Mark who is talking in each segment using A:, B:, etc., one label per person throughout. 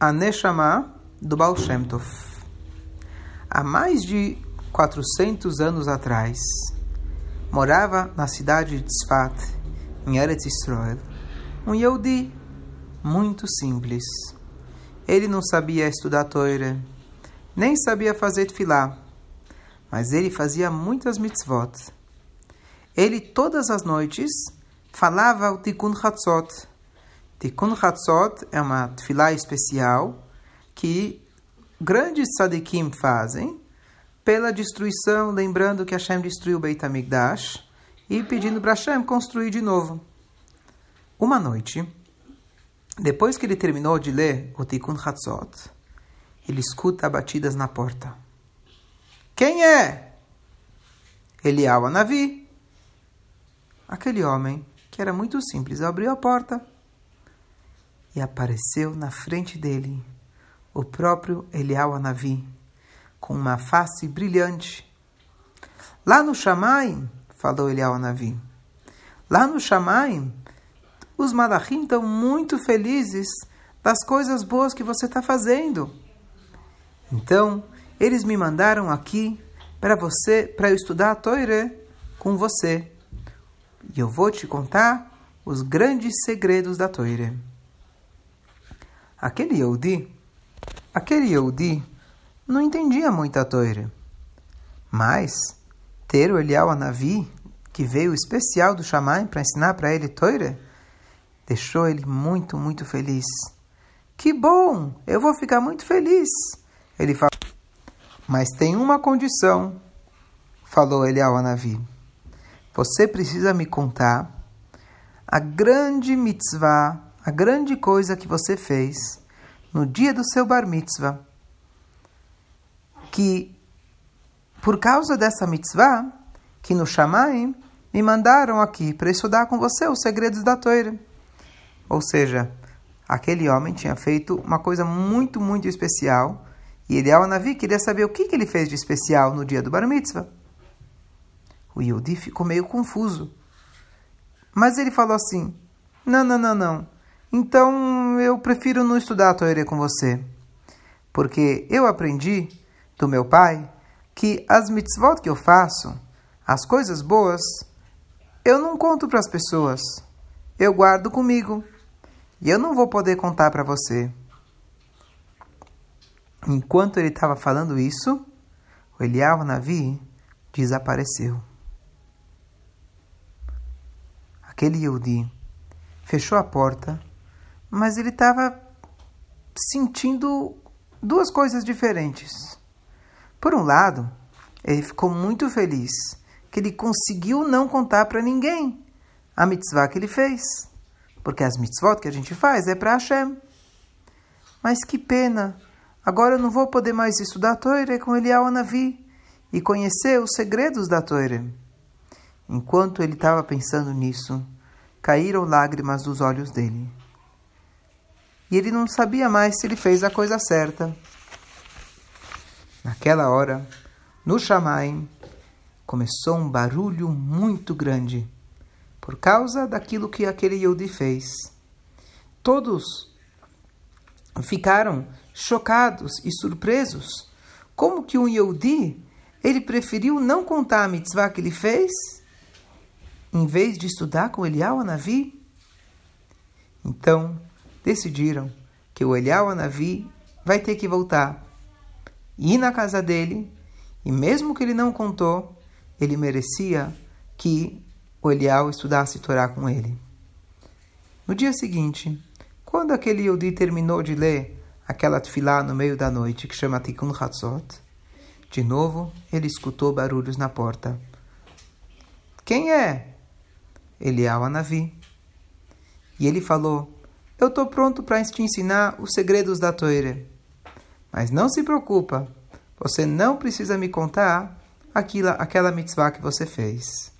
A: a Neshama do Baal Shem Tov. Há mais de 400 anos atrás, morava na cidade de Tzfat, em Eretz Israel, um Yehudi muito simples. Ele não sabia estudar Torah, nem sabia fazer tefilá, mas ele fazia muitas mitzvot. Ele, todas as noites, falava o Tikkun Hatzot. Tikkun Hatzot é uma tefilá especial que grandes tzadikim fazem pela destruição, lembrando que Hashem destruiu Beit HaMikdash e pedindo para Hashem construir de novo. Uma noite, depois que ele terminou de ler o Tikkun Hatzot, ele escuta batidas na porta. Quem é? Elial Anavi. Aquele homem, que era muito simples, abriu a porta e apareceu na frente dele o próprio Elial Anavi, com uma face brilhante. Lá no Shamaim, falou Elial Anavi, lá no Shamaim, os malachim estão muito felizes das coisas boas que você está fazendo. Então, eles me mandaram aqui para você, para eu estudar a Toire com você. E eu vou te contar os grandes segredos da Toire. Aquele Yehudi Aquele Yehudi não entendia muito a Torá, mas ter o Elial Anavi, que veio especial do Shammai para ensinar para ele Torá, deixou ele muito, muito feliz. Que bom! Eu vou ficar muito feliz. Ele falou. Mas tem uma condição, falou Elial Anavi. Você precisa me contar a grande mitzvah, a grande coisa que você fez no dia do seu bar mitzvah, que por causa dessa mitzvah, que no Shamaim me mandaram aqui para estudar com você os segredos da Torá. Ou seja, aquele homem tinha feito uma coisa muito, muito especial e Eliel Navi queria saber o que, que ele fez de especial no dia do bar mitzvah. O Yudi ficou meio confuso. Mas ele falou assim: Não, não, não, não. Então eu prefiro não estudar a Torá com você. Porque eu aprendi do meu pai que as mitzvot que eu faço, as coisas boas, eu não conto para as pessoas. Eu guardo comigo. E eu não vou poder contar para você. Enquanto ele estava falando isso, o Eliav Navi desapareceu. Aquele Yehudi fechou a porta mas ele estava sentindo duas coisas diferentes. Por um lado, ele ficou muito feliz que ele conseguiu não contar para ninguém a mitzvah que ele fez, porque as mitzvot que a gente faz é para Hashem. Mas que pena! Agora eu não vou poder mais estudar a Torá com Elial Anavi e conhecer os segredos da Torá. Enquanto ele estava pensando nisso, caíram lágrimas dos olhos dele e ele não sabia mais se ele fez a coisa certa. Naquela hora, no Shamaim, começou um barulho muito grande por causa daquilo que aquele Yehudi fez. Todos ficaram chocados e surpresos. Como que um Yehudi, ele preferiu não contar a mitzvah que ele fez, em vez de estudar com Elial Navi? Então, decidiram que o Elial Anavi vai ter que voltar, ir na casa dele, e mesmo que ele não contou, ele merecia que o Elial estudasse Torá com ele. No dia seguinte, quando aquele Yodi terminou de ler aquela tefilá no meio da noite, que chama Tikkun Hatzot, de novo ele escutou barulhos na porta. Quem é? Elial Anavi. E ele falou, eu estou pronto para te ensinar os segredos da Torá. Mas não se preocupa, você não precisa me contar aquilo, aquela mitzvah que você fez.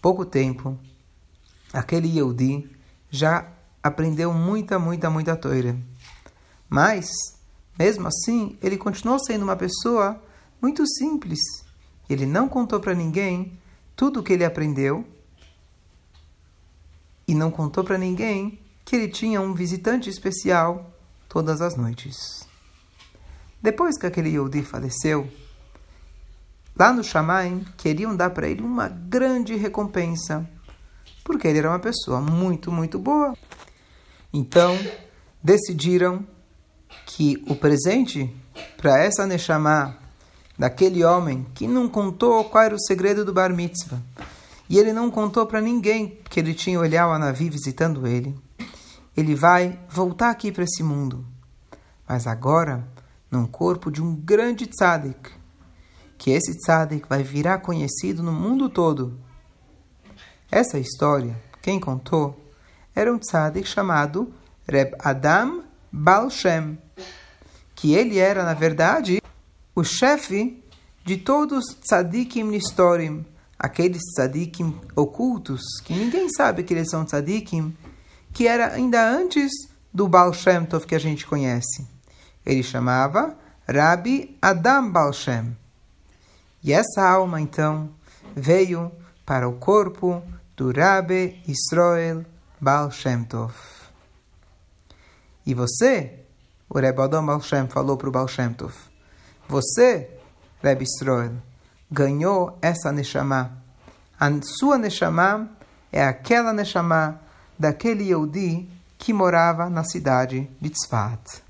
A: Pouco tempo, aquele Yehudi já aprendeu muita, muita, muita Torá. Mas, mesmo assim, ele continuou sendo uma pessoa muito simples. Ele não contou para ninguém tudo o que ele aprendeu e não contou para ninguém que ele tinha um visitante especial todas as noites. Depois que aquele Yehudi faleceu, lá no Shamaim queriam dar para ele uma grande recompensa, porque ele era uma pessoa muito, muito boa. Então, decidiram que o presente para essa Neshama daquele homem que não contou qual era o segredo do Bar Mitzvah, e ele não contou para ninguém que ele tinha o Elial Anavi visitando ele, ele vai voltar aqui para esse mundo, mas agora num corpo de um grande tzaddik, que esse tzaddik vai virar conhecido no mundo todo. Essa história, quem contou, era um tzaddik chamado Reb Adam Baal Shem, que ele era, na verdade, o chefe de todos os tzadikim nistorim, aqueles tzadikim ocultos, que ninguém sabe que eles são tzadikim, que era ainda antes do Baal Shem Tov que a gente conhece. Ele chamava Rabbi Adam Baal Shem. E essa alma, então, veio para o corpo do Rabbi Israel Baal Shem Tov. E você, o Rebbe Adam Baal Shem falou para o Baal Shem Tov, você, Rebbe Israel, ganhou essa Neshama. A sua Neshama é aquela Neshama daquele Yehudi que morava na cidade de Tzfat.